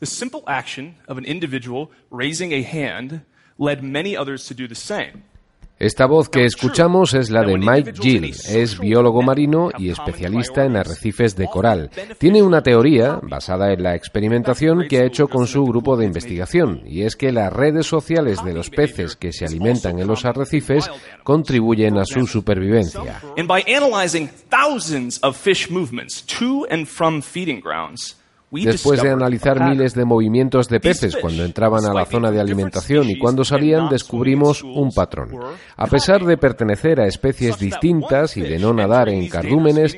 The simple action of an individual raising a hand led many others to do the same. Esta voz que escuchamos es la de Mike Gill, es biólogo marino y especialista en arrecifes de coral. Tiene una teoría basada en la experimentación que ha hecho con su grupo de investigación, y es que las redes sociales de los peces que se alimentan en los arrecifes contribuyen a su supervivencia. And by analyzing thousands of fish movements to and from feeding grounds, Después de analizar miles de movimientos de peces cuando entraban a la zona de alimentación y cuando salían, descubrimos un patrón. A pesar de pertenecer a especies distintas y de no nadar en cardúmenes,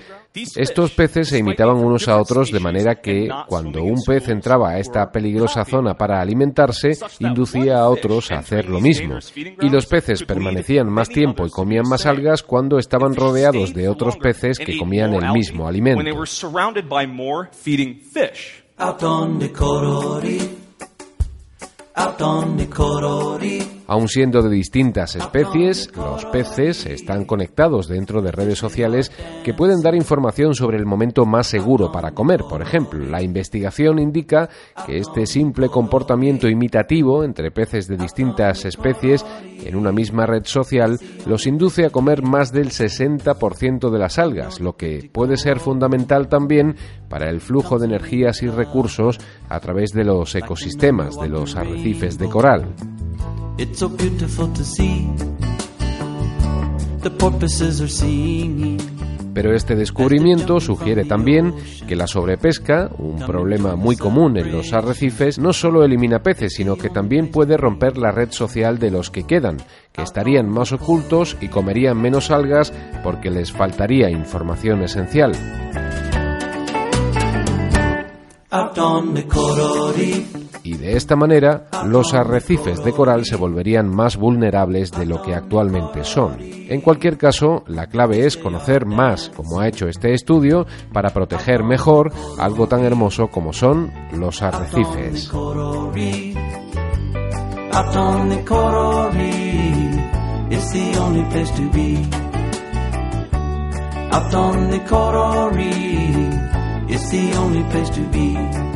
estos peces se imitaban unos a otros de manera que, cuando un pez entraba a esta peligrosa zona para alimentarse, inducía a otros a hacer lo mismo. Y los peces permanecían más tiempo y comían más algas cuando estaban rodeados de otros peces que comían el mismo alimento. Aun siendo de distintas especies, los peces están conectados dentro de redes sociales que pueden dar información sobre el momento más seguro para comer. Por ejemplo, la investigación indica que este simple comportamiento imitativo entre peces de distintas especies en una misma red social los induce a comer más del 60% de las algas, lo que puede ser fundamental también para el flujo de energías y recursos a través de los ecosistemas de los arrecifes de coral. Pero este descubrimiento sugiere también que la sobrepesca, un problema muy común en los arrecifes, no solo elimina peces, sino que también puede romper la red social de los que quedan, que estarían más ocultos y comerían menos algas porque les faltaría información esencial. Y de esta manera, los arrecifes de coral se volverían más vulnerables de lo que actualmente son. En cualquier caso, la clave es conocer más, como ha hecho este estudio, para proteger mejor algo tan hermoso como son los arrecifes. It's the only place to be.